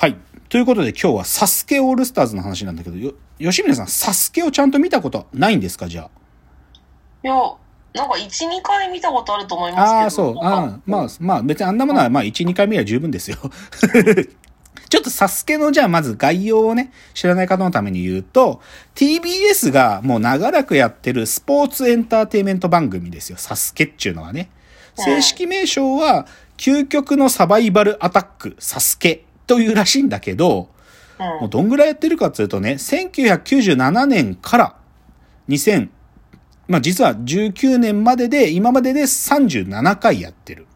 はい。ということで今日はサスケオールスターズの話なんだけど、よ、吉村さん、サスケをちゃんと見たことないんですかじゃいや、なんか1、2回見たことあると思いあ。ますけど。ああー、そう。あまあ、まあ別にあんなものはまあ1、2回見れば十分ですよ。ちょっとサスケのじゃあまず概要をね、知らない方のために言うと、TBS がもう長らくやってるスポーツエンターテイメント番組ですよ。サスケっちゅうのはね。正式名称は、究極のサバイバルアタック、サスケというらしいんだけど、もうどんぐらいやってるかっていうとね、1997年から2000、まあ実は19年までで、今までで37回やってる。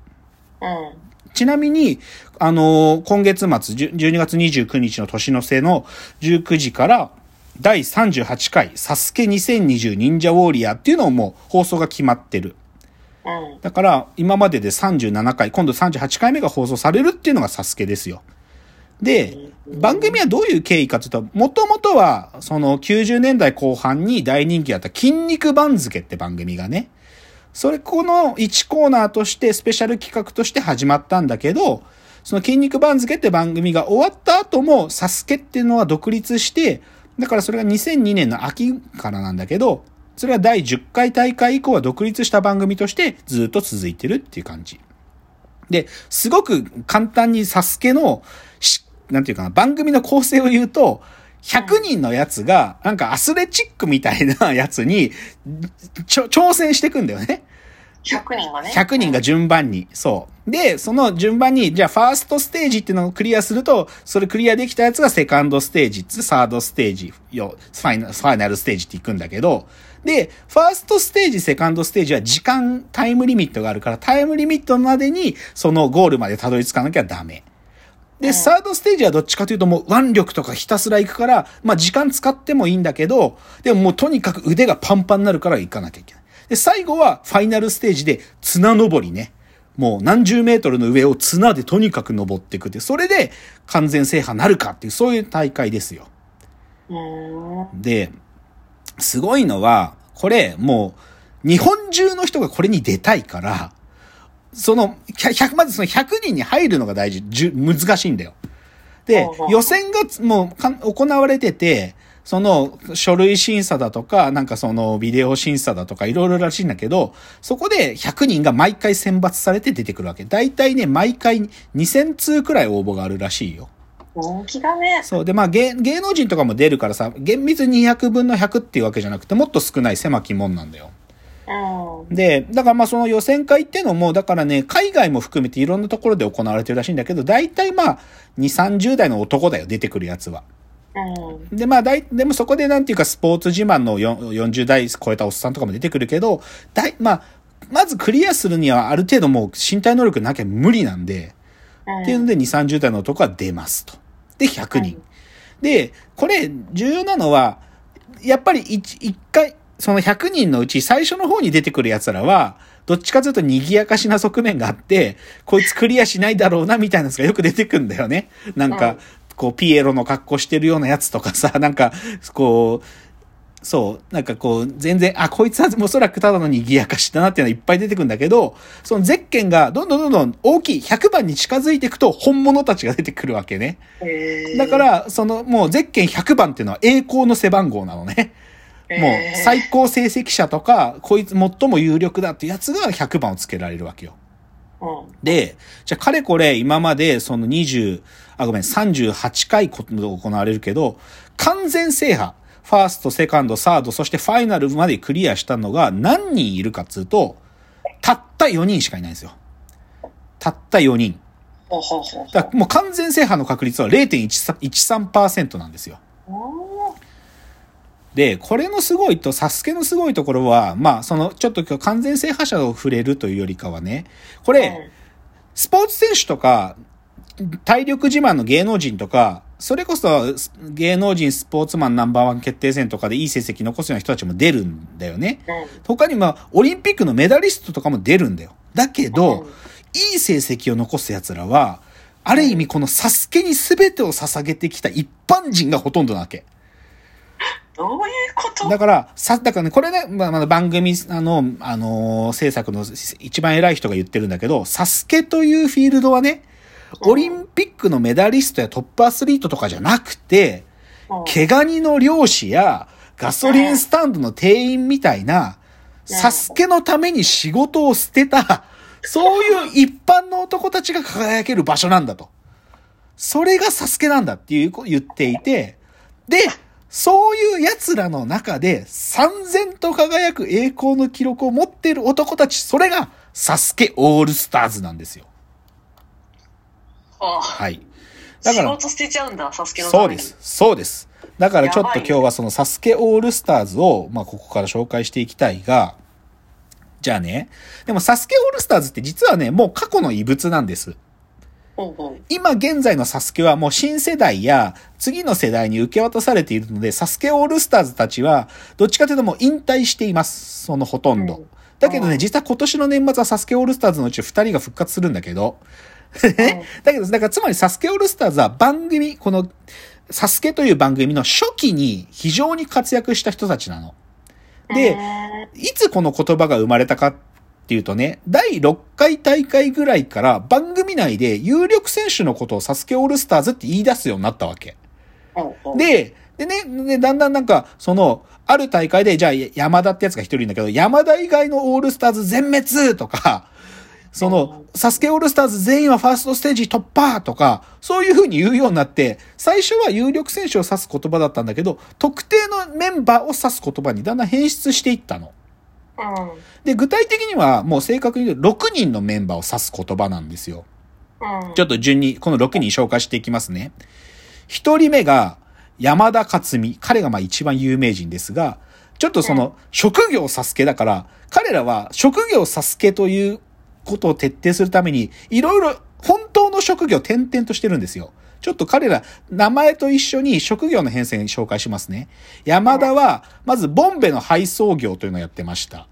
うん。うん。ちなみに、あのー今月末、10 12月29日の年の瀬の19時から、第38回、サスケ2020忍者ウォーリアーっていうのをもう放送が決まってる。うん。だから、今までで37回、今度38回目が放送されるっていうのがサスケですよ。で、番組はどういう経緯かというと、もともとは、その90年代後半に大人気だった筋肉番付って番組がね、それ、この1コーナーとしてスペシャル企画として始まったんだけど、その筋肉番付って番組が終わった後も、サスケっていうのは独立して、だからそれが2002年の秋からなんだけど、それは第10回大会以降は独立した番組としてずっと続いてるっていう感じ。で、すごく簡単にサスケの、なんていうかな、番組の構成を言うと、100人のやつが、なんかアスレチックみたいなやつに、ちょ、挑戦していくんだよね。100人がね。100人が順番に。そう。で、その順番に、じゃあファーストステージっていうのをクリアすると、それクリアできたやつがセカンドステージ、サードステージ、よ、ファイナル、ファイナルステージっていくんだけど、で、ファーストステージ、セカンドステージは時間、タイムリミットがあるから、タイムリミットまでに、そのゴールまでたどり着かなきゃダメ。で、サードステージはどっちかというともう腕力とかひたすら行くから、まあ時間使ってもいいんだけど、でももうとにかく腕がパンパンになるから行かなきゃいけない。で、最後はファイナルステージで綱登りね。もう何十メートルの上を綱でとにかく登っていくって、それで完全制覇なるかっていう、そういう大会ですよ。で、すごいのは、これもう日本中の人がこれに出たいから、その、100、まずその100人に入るのが大事、じゅ難しいんだよ。で予選がもう行われてて、その書類審査だとか、なんかそのビデオ審査だとかいろいろらしいんだけど、そこで100人が毎回選抜されて出てくるわけ。大体ね、毎回2000通くらい応募があるらしいよ。人気だね。そう。で、まあ芸、芸能人とかも出るからさ、厳密に200分の100っていうわけじゃなくて、もっと少ない狭きもんなんだよ。うん。で、だからまあその予選会っていうのも、だからね、海外も含めていろんなところで行われてるらしいんだけど、大体まあ、2、30代の男だよ、出てくるやつは。うん。で、まあ、だい、でもそこでなんていうか、スポーツ自慢のよ40代超えたおっさんとかも出てくるけど、だい、まあ、まずクリアするにはある程度もう身体能力なきゃ無理なんで、っていうので2、30代の男は出ますと。で、100人。で、これ、重要なのは、やっぱり一一回、その100人のうち最初の方に出てくる奴らは、どっちかというと賑やかしな側面があって、こいつクリアしないだろうな、みたいなやつがよく出てくるんだよね。なんかうん、こう、ピエロの格好してるようなやつとかさ、なんか、こう、そう、なんかこう、全然、あ、こいつはおそらくただの賑やかしだなっていうのがいっぱい出てくるんだけど、そのゼッケンがどんどんどんどん大きい100番に近づいていくと本物たちが出てくるわけね。だか、ら、その、もうゼッケン100番っていうのは栄光の背番号なのね。もう最高成績者とか、こいつ最も有力だってやつが100番をつけられるわけよ。うん。で、じゃあ、かれこれ今までその20、あ、ごめん、38回行われるけど、完全制覇、ファースト、セカンド、サード、そしてファイナルまでクリアしたのが何人いるかっつうと、たった4人しかいないんですよ。たった4人。だもう完全制覇の確率は0.13%なんですよ。で、これのすごいと、サスケのすごいところは、まあ、その、ちょっと今日完全制覇者を触れるというよりかはね、これ、スポーツ選手とか、体力自慢の芸能人とか、それこそ芸能人スポーツマンナンバーワン決定戦とかでいい成績残すような人たちも出るんだよね。うん。他にもオリンピックのメダリストとかも出るんだよ。だけど、うんいい成績を残す奴らは、ある意味このサスケに全てを捧げてきた一般人がほとんどなわけ。どういうこと？だから、さ、だからね、これね、まあ、まだ番組、あの、あのー制作の一番偉い人が言ってるんだけど、サスケというフィールドはね、オリンピックのメダリストやトップアスリートとかじゃなくて、うん。毛ガニの漁師やガソリンスタンドの店員みたいな、サスケのために仕事を捨てた、そういう一般の男たちが輝ける場所なんだと。それがサスケなんだっていうこ言っていて、で、そういう奴らの中で、三千と輝く栄光の記録を持っている男たち、それが、サスケオールスターズなんですよ。あはい。だから、仕事捨てちゃうんだ、サスケの。そうです。そうです。だからちょっと今日はそのサスケオールスターズを、まあここから紹介していきたいが、じゃあね、でもサスケオールスターズって実はね、もう過去の遺物なんです。今現在のサスケはもう新世代や次の世代に受け渡されているので、サスケオールスターズたちは、どっちかというともう引退しています。そのほとんど。うんだけどね、うん実は今年の年末はサスケオールスターズのうち2人が復活するんだけど、ね？だけど、だからつまりサスケオールスターズは番組、この、サスケという番組の初期に非常に活躍した人たちなの。でいつこの言葉が生まれたかっていうとね、第6回大会ぐらいから番組内で有力選手のことをサスケオールスターズって言い出すようになったわけ。で、でね、でだんだんなんか、その、ある大会で、じゃあ山田ってやつが一人いるんだけど、山田以外のオールスターズ全滅とか、その、サスケオールスターズ全員はファーストステージ突破とか、そういう風に言うようになって、最初は有力選手を指す言葉だったんだけど、特定のメンバーを指す言葉にだんだん変質していったの。うんで、具体的にはもう正確に言うと6人のメンバーを指す言葉なんですよ。うんちょっと順にこの6人紹介していきますね。1人目が山田勝美。彼がまあ一番有名人ですが、ちょっとその職業サスケだから、彼らは職業サスケということを徹底するために、いろいろ本当の職業転々としてるんですよ。ちょっと彼ら、名前と一緒に職業の変遷紹介しますね。山田は、まずボンベの配送業というのをやってました。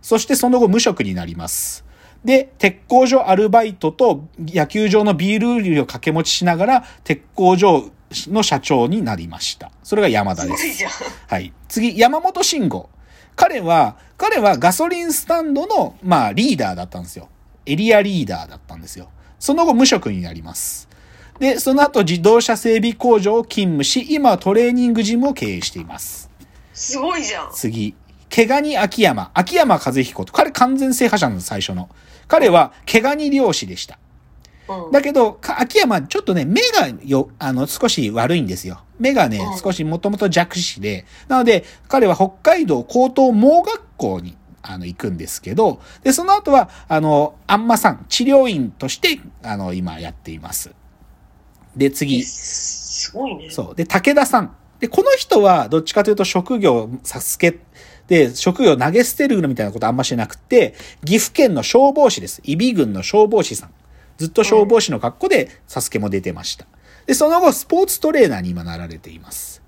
そしてその後無職になります。で、鉄工所アルバイトと野球場のビール売りを掛け持ちしながら、鉄工所の社長になりました。それが山田です。はい。次、山本慎吾。彼は、彼はガソリンスタンドの、まあ、リーダーだったんですよ。エリアリーダーだったんですよ。その後、無職になります。で、その後、自動車整備工場を勤務し、今はトレーニングジムを経営しています。すごいじゃん。次、毛ガニ秋山。秋山和彦と。彼完全制覇者なんです、最初の。彼は毛ガニ漁師でした。うんだけど、か秋山、ちょっとね、目がよ、あの、少し悪いんですよ。目がねうん、少しもともと弱視で。なので、彼は北海道高等盲学校に、あの、行くんですけど、で、その後は、あの、あんまさん、治療院として、あの、今やっています。で、次。すごいね。そう。で、武田さん。で、この人は、どっちかというと職業、サスケで、職業投げ捨てるみたいなことあんましなくて、岐阜県の消防士です。伊比郡の消防士さん。ずっと消防士の格好で、サスケも出てました。で、その後、スポーツトレーナーに今なられています。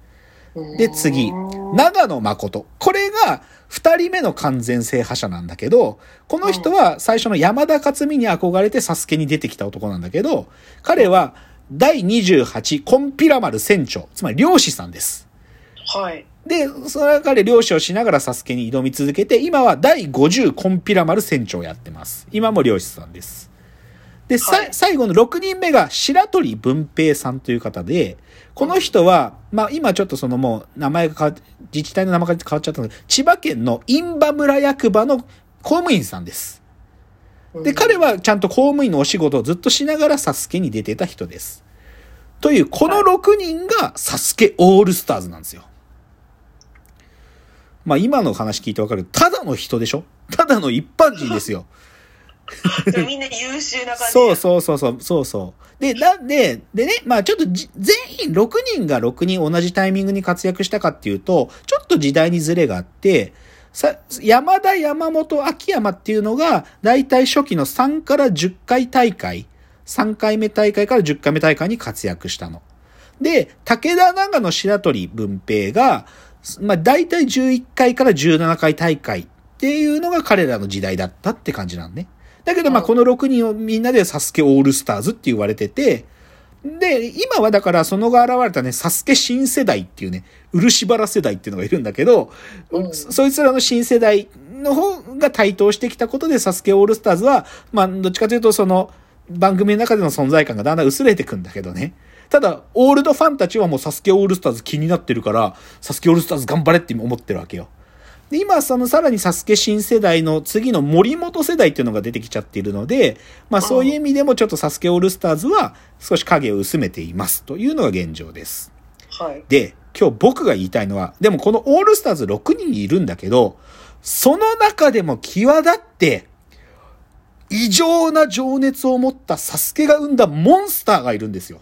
で、次、うん長野誠。これが、二人目の完全制覇者なんだけど、この人は最初の山田勝美に憧れてサスケに出てきた男なんだけど、彼は第28コンピラ丸船長、つまり漁師さんです。はい。で、それは彼漁師をしながらサスケに挑み続けて、今は第50コンピラ丸船長をやってます。今も漁師さんです。で、さはい最後の6人目が白鳥文平さんという方で、この人は、まあ今ちょっとそのもう名前が変わっ自治体の名前が変わっちゃったので、千葉県の印旛村役場の公務員さんです。で、彼はちゃんと公務員のお仕事をずっとしながらサスケに出てた人です。という、この6人がサスケオールスターズなんですよ。まあ今の話聞いてわかる。ただの人でしょ？ただの一般人ですよ。みんな優秀な感じ。そうそうそうそう、そうそう。で、なんで、でね、まあちょっと全員6人が6人同じタイミングに活躍したかっていうと、ちょっと時代にズレがあって、さ、山田、山本、秋山っていうのが、大体初期の3から10回大会、3回目大会から10回目大会に活躍したの。で、武田長野白鳥文平が、まあ大体11回から17回大会っていうのが彼らの時代だったって感じなんね。だけど、まあ、うんこの6人をみんなでサスケオールスターズって言われてて、で、今はだからその後現れたね、サスケ新世代っていうね、漆原世代っていうのがいるんだけど、うんそそいつらの新世代の方が台頭してきたことで、サスケオールスターズは、まあ、どっちかというとその、番組の中での存在感がだんだん薄れてくんだけどね。ただ、オールドファンたちはもうサスケオールスターズ気になってるから、サスケオールスターズ頑張れって思ってるわけよ。で、今、そのさらにサスケ新世代の次の森本世代っていうのが出てきちゃっているので、まあそういう意味でもちょっとサスケオールスターズは少し影を薄めていますというのが現状です。はい。で、今日僕が言いたいのは、でもこのオールスターズ6人いるんだけど、その中でも際立って、異常な情熱を持ったサスケが生んだモンスターがいるんですよ。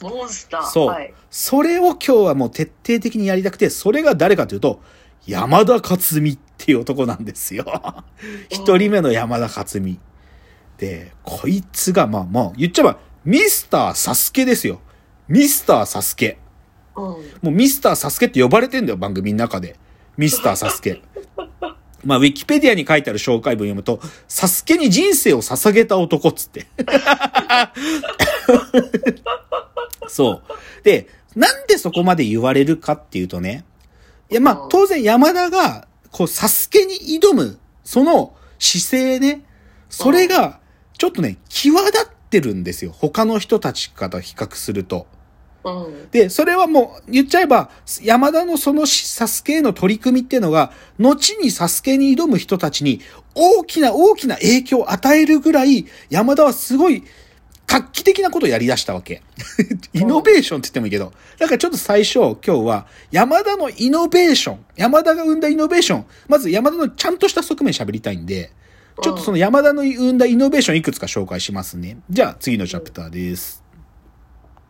モンスター。そう。はい。それを今日はもう徹底的にやりたくて、それが誰かというと、山田勝美っていう男なんですよ。一人目の山田勝美。で、こいつが、まあまあ、言っちゃえば、ミスターサスケですよ。ミスターサスケ。うん。もうミスターサスケって呼ばれてんだよ、番組の中で。ミスターサスケ。まあ、ウィキペディアに書いてある紹介文読むと、サスケに人生を捧げた男っつって。そう。で、なんでそこまで言われるかっていうとね、いや、まあ、当然山田が、こう、サスケに挑む、その姿勢ね、それが、ちょっとね、際立ってるんですよ。他の人たちから比較すると。うん。で、それはもう言っちゃえば、山田のそのサスケへの取り組みっていうのが、後にサスケに挑む人たちに大きな大きな影響を与えるぐらい、山田はすごい画期的なことをやり出したわけ。イノベーションって言ってもいいけど。だからちょっと最初、今日は山田のイノベーション、山田が生んだイノベーション、まず山田のちゃんとした側面喋りたいんで、ちょっとその山田の生んだイノベーションいくつか紹介しますね。じゃあ次のチャプターです。